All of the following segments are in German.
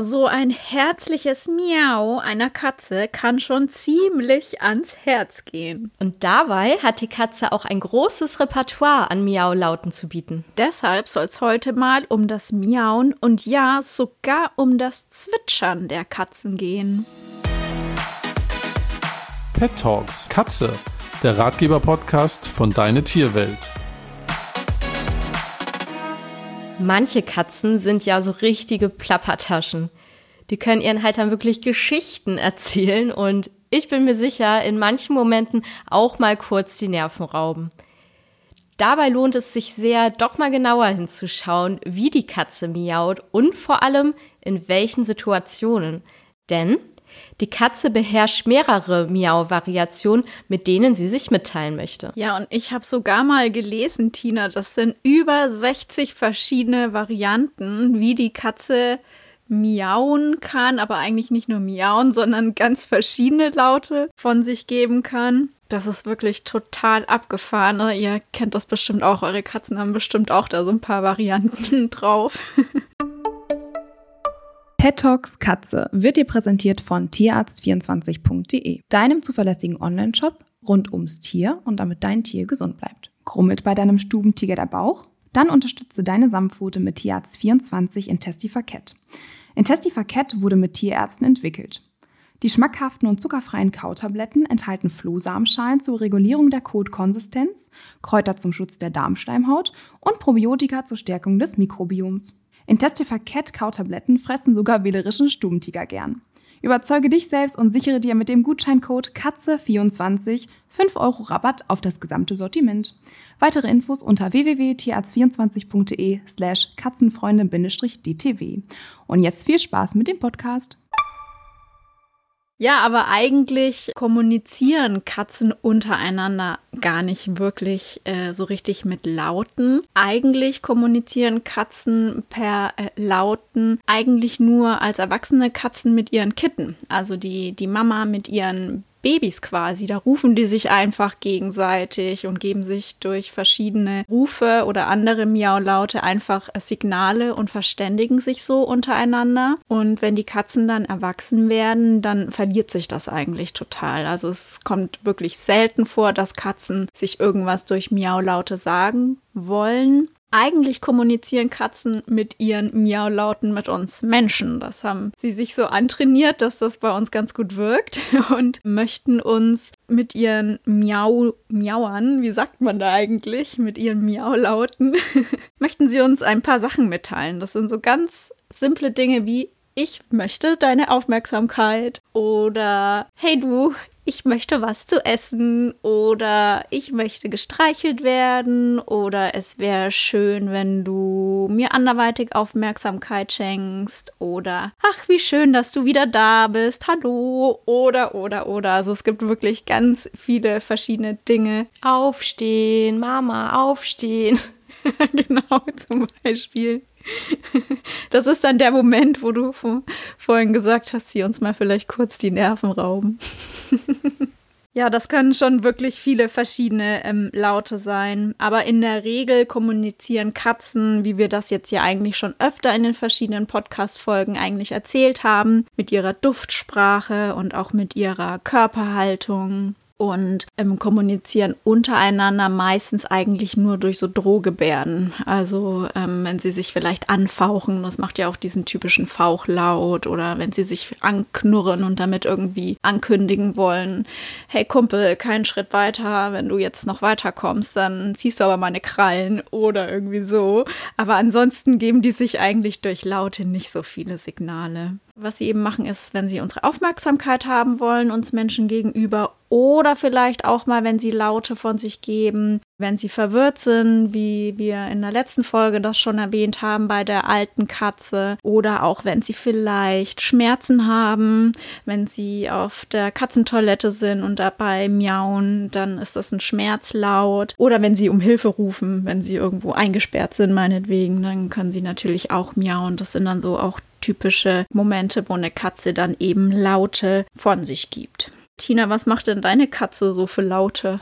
So ein herzliches Miau einer Katze kann schon ziemlich ans Herz gehen. Und dabei hat die Katze auch ein großes Repertoire an Miau-Lauten zu bieten. Deshalb soll es heute mal um das Miauen und ja, sogar um das Zwitschern der Katzen gehen. Pet Talks Katze, der Ratgeber-Podcast von Deine Tierwelt. Manche Katzen sind ja so richtige Plappertaschen. Die können ihren Haltern wirklich Geschichten erzählen und ich bin mir sicher, in manchen Momenten auch mal kurz die Nerven rauben. Dabei lohnt es sich sehr, doch mal genauer hinzuschauen, wie die Katze miaut und vor allem in welchen Situationen. Denn die Katze beherrscht mehrere Miau-Variationen, mit denen sie sich mitteilen möchte. Ja, und ich habe sogar mal gelesen, Tina, das sind über 60 verschiedene Varianten, wie die Katze miauen kann, aber eigentlich nicht nur miauen, sondern ganz verschiedene Laute von sich geben kann. Das ist wirklich total abgefahren. Ihr kennt das bestimmt auch. Eure Katzen haben bestimmt auch da so ein paar Varianten drauf. Pet Talks Katze wird dir präsentiert von tierarzt24.de, deinem zuverlässigen Online-Shop rund ums Tier und damit dein Tier gesund bleibt. Krummelt bei deinem Stubentiger der Bauch? Dann unterstütze deine Samtpfote mit Tierarzt24 in Testifaket. Intestifaket wurde mit Tierärzten entwickelt. Die schmackhaften und zuckerfreien Kautabletten enthalten Flohsamenschalen zur Regulierung der Kotkonsistenz, Kräuter zum Schutz der Darmschleimhaut und Probiotika zur Stärkung des Mikrobioms. Intestifaket Kautabletten fressen sogar wählerischen Stubentiger gern. Überzeuge dich selbst und sichere dir mit dem Gutscheincode KATZE24 5 Euro Rabatt auf das gesamte Sortiment. Weitere Infos unter www.tierarzt24.de slash katzenfreunde-dtw. Und jetzt viel Spaß mit dem Podcast. Ja, aber eigentlich kommunizieren Katzen untereinander gar nicht wirklich äh, so richtig mit Lauten. Eigentlich kommunizieren Katzen per äh, Lauten eigentlich nur als erwachsene Katzen mit ihren Kitten. Also die, die Mama mit ihren Babys quasi. Da rufen die sich einfach gegenseitig und geben sich durch verschiedene Rufe oder andere Miaulaute einfach Signale und verständigen sich so untereinander. Und wenn die Katzen dann erwachsen werden, dann verliert sich das eigentlich total. Also es kommt wirklich selten vor, dass Katzen sich irgendwas durch Miaulaute sagen wollen. Eigentlich kommunizieren Katzen mit ihren Miaulauten mit uns Menschen. Das haben sie sich so antrainiert, dass das bei uns ganz gut wirkt und möchten uns mit ihren Miau, Miauern, wie sagt man da eigentlich, mit ihren Miaulauten, möchten sie uns ein paar Sachen mitteilen. Das sind so ganz simple Dinge wie ich möchte deine Aufmerksamkeit oder hey du, ich möchte was zu essen oder ich möchte gestreichelt werden oder es wäre schön, wenn du mir anderweitig Aufmerksamkeit schenkst oder ach, wie schön, dass du wieder da bist. Hallo oder oder oder. Also es gibt wirklich ganz viele verschiedene Dinge. Aufstehen, Mama, aufstehen. genau, zum Beispiel. Das ist dann der Moment, wo du vorhin gesagt hast, sie uns mal vielleicht kurz die Nerven rauben. Ja, das können schon wirklich viele verschiedene ähm, Laute sein. Aber in der Regel kommunizieren Katzen, wie wir das jetzt ja eigentlich schon öfter in den verschiedenen Podcast-Folgen eigentlich erzählt haben, mit ihrer Duftsprache und auch mit ihrer Körperhaltung und ähm, kommunizieren untereinander meistens eigentlich nur durch so Drohgebärden. Also ähm, wenn sie sich vielleicht anfauchen, das macht ja auch diesen typischen Fauchlaut oder wenn sie sich anknurren und damit irgendwie ankündigen wollen, hey Kumpel, keinen Schritt weiter, wenn du jetzt noch weiterkommst, dann ziehst du aber meine Krallen oder irgendwie so. Aber ansonsten geben die sich eigentlich durch Laute nicht so viele Signale. Was sie eben machen, ist, wenn sie unsere Aufmerksamkeit haben wollen, uns Menschen gegenüber, oder vielleicht auch mal, wenn sie Laute von sich geben, wenn sie verwirrt sind, wie wir in der letzten Folge das schon erwähnt haben bei der alten Katze, oder auch wenn sie vielleicht Schmerzen haben, wenn sie auf der Katzentoilette sind und dabei miauen, dann ist das ein Schmerzlaut, oder wenn sie um Hilfe rufen, wenn sie irgendwo eingesperrt sind, meinetwegen, dann können sie natürlich auch miauen. Das sind dann so auch typische Momente, wo eine Katze dann eben Laute von sich gibt. Tina, was macht denn deine Katze so für Laute?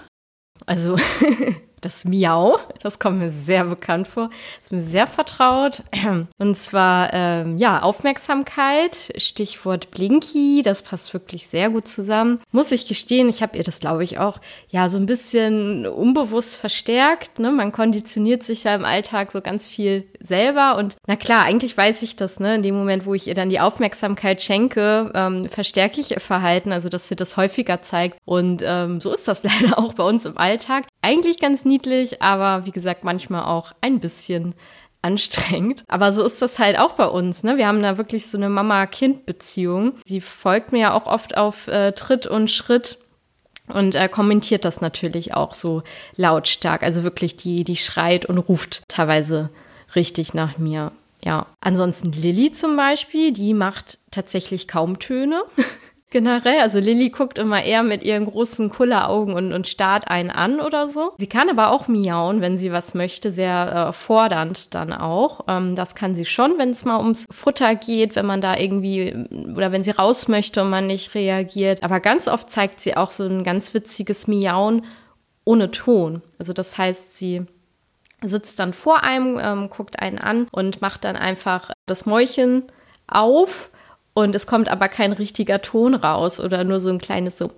Also, das Miau. Das kommt mir sehr bekannt vor. Ist mir sehr vertraut. Und zwar, ähm, ja, Aufmerksamkeit, Stichwort Blinky. Das passt wirklich sehr gut zusammen. Muss ich gestehen, ich habe ihr das, glaube ich, auch, ja, so ein bisschen unbewusst verstärkt. Ne? Man konditioniert sich ja im Alltag so ganz viel selber. Und na klar, eigentlich weiß ich das, ne? In dem Moment, wo ich ihr dann die Aufmerksamkeit schenke, ähm, verstärke ich ihr Verhalten, also dass sie das häufiger zeigt. Und ähm, so ist das leider auch bei uns im Alltag. Eigentlich ganz niedlich, aber wie gesagt, manchmal auch ein bisschen anstrengend. Aber so ist das halt auch bei uns. Ne? Wir haben da wirklich so eine Mama-Kind-Beziehung. Sie folgt mir ja auch oft auf äh, Tritt und Schritt und äh, kommentiert das natürlich auch so lautstark. Also wirklich, die, die schreit und ruft teilweise richtig nach mir. Ja. Ansonsten Lilly zum Beispiel, die macht tatsächlich kaum Töne. generell. Also Lilly guckt immer eher mit ihren großen Kulleraugen und, und starrt einen an oder so. Sie kann aber auch miauen, wenn sie was möchte, sehr äh, fordernd dann auch. Ähm, das kann sie schon, wenn es mal ums Futter geht, wenn man da irgendwie oder wenn sie raus möchte und man nicht reagiert. Aber ganz oft zeigt sie auch so ein ganz witziges Miauen ohne Ton. Also das heißt, sie sitzt dann vor einem, ähm, guckt einen an und macht dann einfach das Mäulchen auf und es kommt aber kein richtiger Ton raus oder nur so ein kleines so,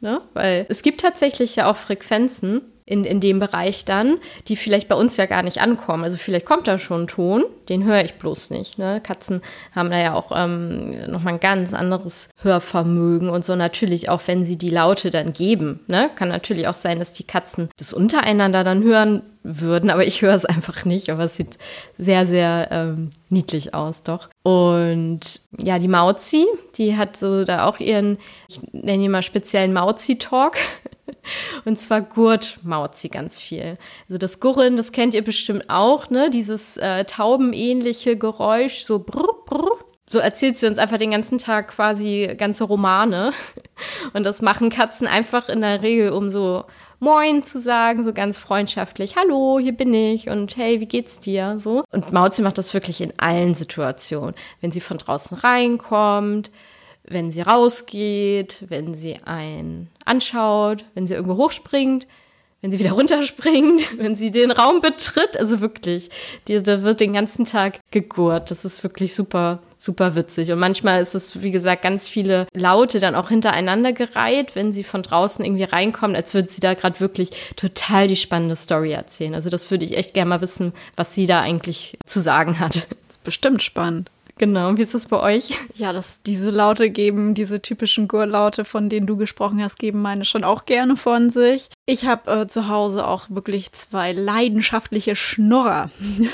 ne? Weil es gibt tatsächlich ja auch Frequenzen, in, in dem Bereich dann, die vielleicht bei uns ja gar nicht ankommen. Also vielleicht kommt da schon ein Ton, den höre ich bloß nicht. Ne? Katzen haben da ja auch ähm, nochmal ein ganz anderes Hörvermögen und so natürlich auch, wenn sie die Laute dann geben. Ne? Kann natürlich auch sein, dass die Katzen das untereinander dann hören würden, aber ich höre es einfach nicht. Aber es sieht sehr, sehr ähm, niedlich aus, doch. Und ja, die Mauzi, die hat so da auch ihren, ich nenne ihn mal speziellen Mauzi-Talk. Und zwar gurt maut sie ganz viel. Also das Gurren, das kennt ihr bestimmt auch, ne? Dieses äh, taubenähnliche Geräusch, so brr, brr. So erzählt sie uns einfach den ganzen Tag quasi ganze Romane. Und das machen Katzen einfach in der Regel, um so Moin zu sagen, so ganz freundschaftlich. Hallo, hier bin ich und hey, wie geht's dir? So. Und Mauzi macht das wirklich in allen Situationen. Wenn sie von draußen reinkommt, wenn sie rausgeht, wenn sie einen anschaut, wenn sie irgendwo hochspringt, wenn sie wieder runterspringt, wenn sie den Raum betritt. Also wirklich, da wird den ganzen Tag gegurt. Das ist wirklich super, super witzig. Und manchmal ist es, wie gesagt, ganz viele Laute dann auch hintereinander gereiht, wenn sie von draußen irgendwie reinkommen, als würde sie da gerade wirklich total die spannende Story erzählen. Also das würde ich echt gerne mal wissen, was sie da eigentlich zu sagen hat. Das ist bestimmt spannend. Genau, wie ist es bei euch? Ja, dass diese Laute geben, diese typischen Gurlaute, von denen du gesprochen hast, geben meine schon auch gerne von sich. Ich habe äh, zu Hause auch wirklich zwei leidenschaftliche Schnurrer.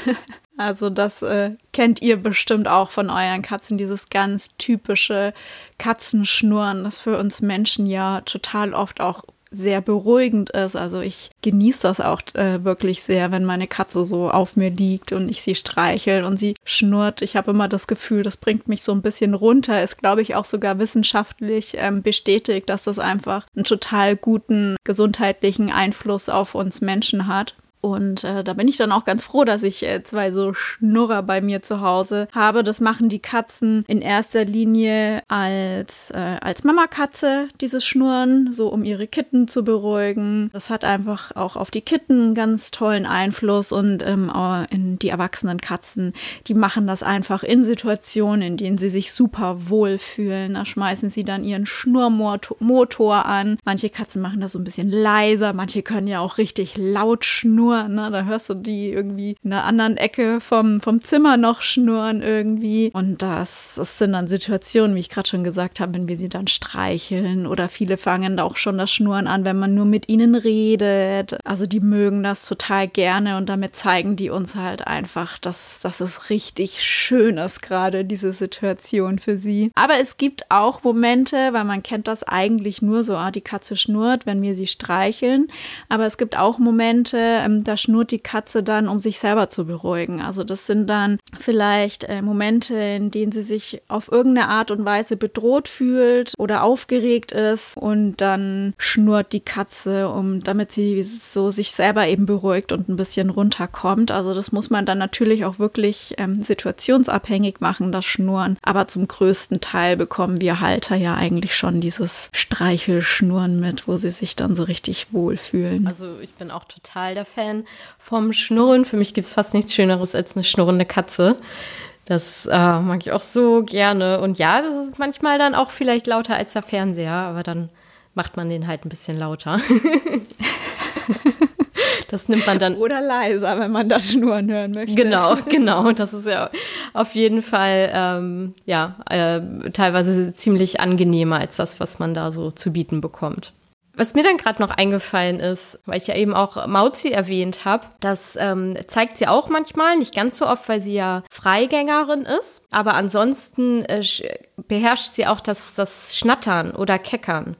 also das äh, kennt ihr bestimmt auch von euren Katzen, dieses ganz typische Katzenschnurren, das für uns Menschen ja total oft auch sehr beruhigend ist. Also ich genieße das auch äh, wirklich sehr, wenn meine Katze so auf mir liegt und ich sie streichel und sie schnurrt. Ich habe immer das Gefühl, das bringt mich so ein bisschen runter. Ist, glaube ich, auch sogar wissenschaftlich ähm, bestätigt, dass das einfach einen total guten gesundheitlichen Einfluss auf uns Menschen hat. Und äh, da bin ich dann auch ganz froh, dass ich äh, zwei so Schnurrer bei mir zu Hause habe. Das machen die Katzen in erster Linie als, äh, als Mamakatze, dieses Schnurren, so um ihre Kitten zu beruhigen. Das hat einfach auch auf die Kitten einen ganz tollen Einfluss und ähm, in die erwachsenen Katzen, die machen das einfach in Situationen, in denen sie sich super wohlfühlen. Da schmeißen sie dann ihren Schnurrmotor an. Manche Katzen machen das so ein bisschen leiser, manche können ja auch richtig laut schnurren schnurren, ne? Da hörst du die irgendwie in einer anderen Ecke vom, vom Zimmer noch schnurren irgendwie. Und das, das sind dann Situationen, wie ich gerade schon gesagt habe, wenn wir sie dann streicheln oder viele fangen auch schon das Schnurren an, wenn man nur mit ihnen redet. Also die mögen das total gerne und damit zeigen die uns halt einfach, dass, dass es richtig schön ist, gerade diese Situation für sie. Aber es gibt auch Momente, weil man kennt das eigentlich nur so, ah, die Katze schnurrt, wenn wir sie streicheln. Aber es gibt auch Momente, da schnurrt die Katze dann, um sich selber zu beruhigen. Also das sind dann vielleicht äh, Momente, in denen sie sich auf irgendeine Art und Weise bedroht fühlt oder aufgeregt ist und dann schnurrt die Katze, um damit sie so sich selber eben beruhigt und ein bisschen runterkommt. Also das muss man dann natürlich auch wirklich ähm, situationsabhängig machen, das Schnurren. Aber zum größten Teil bekommen wir Halter ja eigentlich schon dieses Streichelschnurren mit, wo sie sich dann so richtig wohlfühlen. Also ich bin auch total der Fan vom Schnurren. Für mich gibt es fast nichts Schöneres als eine schnurrende Katze. Das äh, mag ich auch so gerne. Und ja, das ist manchmal dann auch vielleicht lauter als der Fernseher, aber dann macht man den halt ein bisschen lauter. Das nimmt man dann. Oder leiser, wenn man das Schnurren hören möchte. Genau, genau. Das ist ja auf jeden Fall ähm, ja äh, teilweise ziemlich angenehmer als das, was man da so zu bieten bekommt. Was mir dann gerade noch eingefallen ist, weil ich ja eben auch Mauzi erwähnt habe, das ähm, zeigt sie auch manchmal, nicht ganz so oft, weil sie ja Freigängerin ist, aber ansonsten äh, beherrscht sie auch das, das Schnattern oder Keckern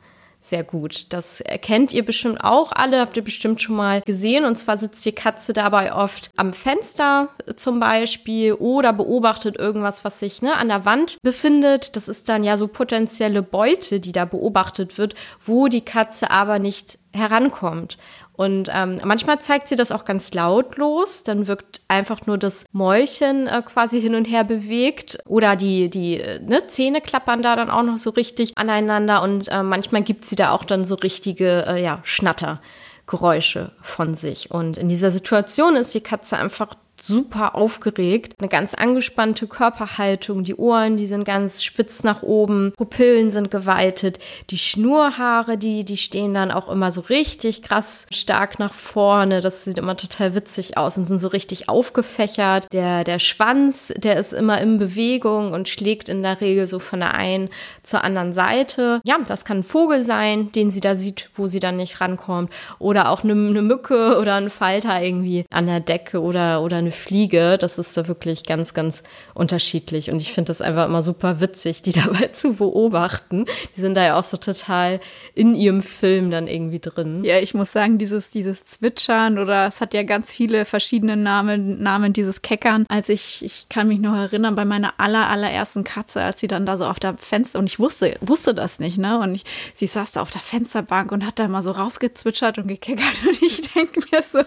sehr gut. Das erkennt ihr bestimmt auch alle, habt ihr bestimmt schon mal gesehen. Und zwar sitzt die Katze dabei oft am Fenster zum Beispiel oder beobachtet irgendwas, was sich ne, an der Wand befindet. Das ist dann ja so potenzielle Beute, die da beobachtet wird, wo die Katze aber nicht herankommt. Und ähm, manchmal zeigt sie das auch ganz lautlos, dann wirkt einfach nur das Mäulchen äh, quasi hin und her bewegt. Oder die, die äh, ne, Zähne klappern da dann auch noch so richtig aneinander. Und äh, manchmal gibt sie da auch dann so richtige, äh, ja, Schnattergeräusche von sich. Und in dieser Situation ist die Katze einfach super aufgeregt, eine ganz angespannte Körperhaltung, die Ohren, die sind ganz spitz nach oben, Pupillen sind geweitet, die Schnurhaare, die, die stehen dann auch immer so richtig krass stark nach vorne, das sieht immer total witzig aus und sind so richtig aufgefächert. Der, der Schwanz, der ist immer in Bewegung und schlägt in der Regel so von der einen zur anderen Seite. Ja, das kann ein Vogel sein, den sie da sieht, wo sie dann nicht rankommt oder auch eine, eine Mücke oder ein Falter irgendwie an der Decke oder, oder eine Fliege. Das ist da wirklich ganz, ganz unterschiedlich. Und ich finde das einfach immer super witzig, die dabei zu beobachten. Die sind da ja auch so total in ihrem Film dann irgendwie drin. Ja, ich muss sagen, dieses, dieses Zwitschern oder es hat ja ganz viele verschiedene Namen, Namen dieses Keckern. Als ich, ich kann mich noch erinnern, bei meiner aller, allerersten Katze, als sie dann da so auf der Fenster, und ich wusste, wusste das nicht, ne? Und ich, sie saß da auf der Fensterbank und hat da mal so rausgezwitschert und gekeckert. Und ich denke mir so,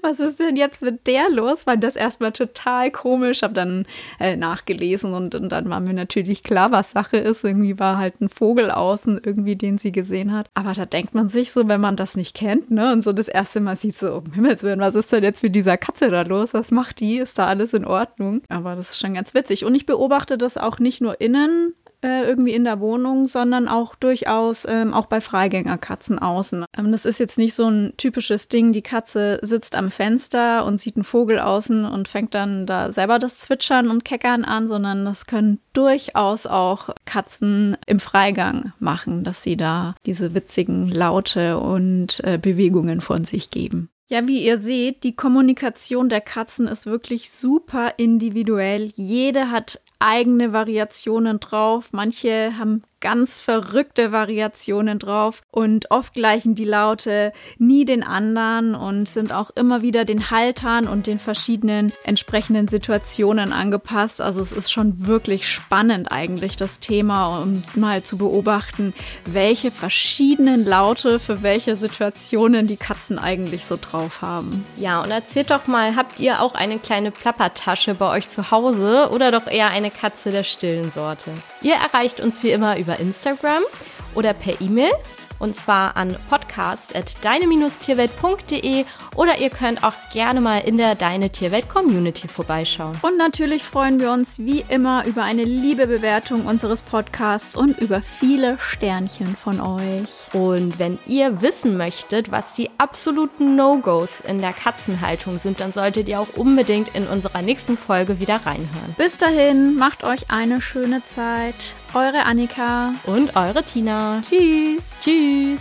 was ist denn jetzt mit der los? Weil das erstmal total komisch, habe dann äh, nachgelesen und, und, dann war mir natürlich klar, was Sache ist. Irgendwie war halt ein Vogel außen, irgendwie, den sie gesehen hat. Aber da denkt man sich so, wenn man das nicht kennt, ne, und so das erste Mal sieht, so, um Himmels Willen, was ist denn jetzt mit dieser Katze da los? Was macht die? Ist da alles in Ordnung? Aber das ist schon ganz witzig. Und ich beobachte das auch nicht nur innen, äh, irgendwie in der Wohnung, sondern auch durchaus ähm, auch bei Freigängerkatzen außen. Ähm, das ist jetzt nicht so ein typisches Ding, die Katze sitzt am Fenster und sieht einen Vogel außen und fängt dann da selber das Zwitschern und Keckern an, sondern das können durchaus auch Katzen im Freigang machen, dass sie da diese witzigen Laute und äh, Bewegungen von sich geben. Ja, wie ihr seht, die Kommunikation der Katzen ist wirklich super individuell. Jede hat eigene Variationen drauf. Manche haben ganz verrückte Variationen drauf und oft gleichen die Laute nie den anderen und sind auch immer wieder den Haltern und den verschiedenen entsprechenden Situationen angepasst. Also es ist schon wirklich spannend eigentlich das Thema, um mal zu beobachten, welche verschiedenen Laute für welche Situationen die Katzen eigentlich so drauf haben. Ja, und erzählt doch mal, habt ihr auch eine kleine Plappertasche bei euch zu Hause oder doch eher eine Katze der stillen Sorte? Ihr erreicht uns wie immer über Instagram oder per E-Mail und zwar an podcast.deine-tierwelt.de oder ihr könnt auch gerne mal in der Deine Tierwelt Community vorbeischauen. Und natürlich freuen wir uns wie immer über eine liebe Bewertung unseres Podcasts und über viele Sternchen von euch. Und wenn ihr wissen möchtet, was die absoluten No-Gos in der Katzenhaltung sind, dann solltet ihr auch unbedingt in unserer nächsten Folge wieder reinhören. Bis dahin, macht euch eine schöne Zeit. Eure Annika und eure Tina. Tschüss. Tschüss.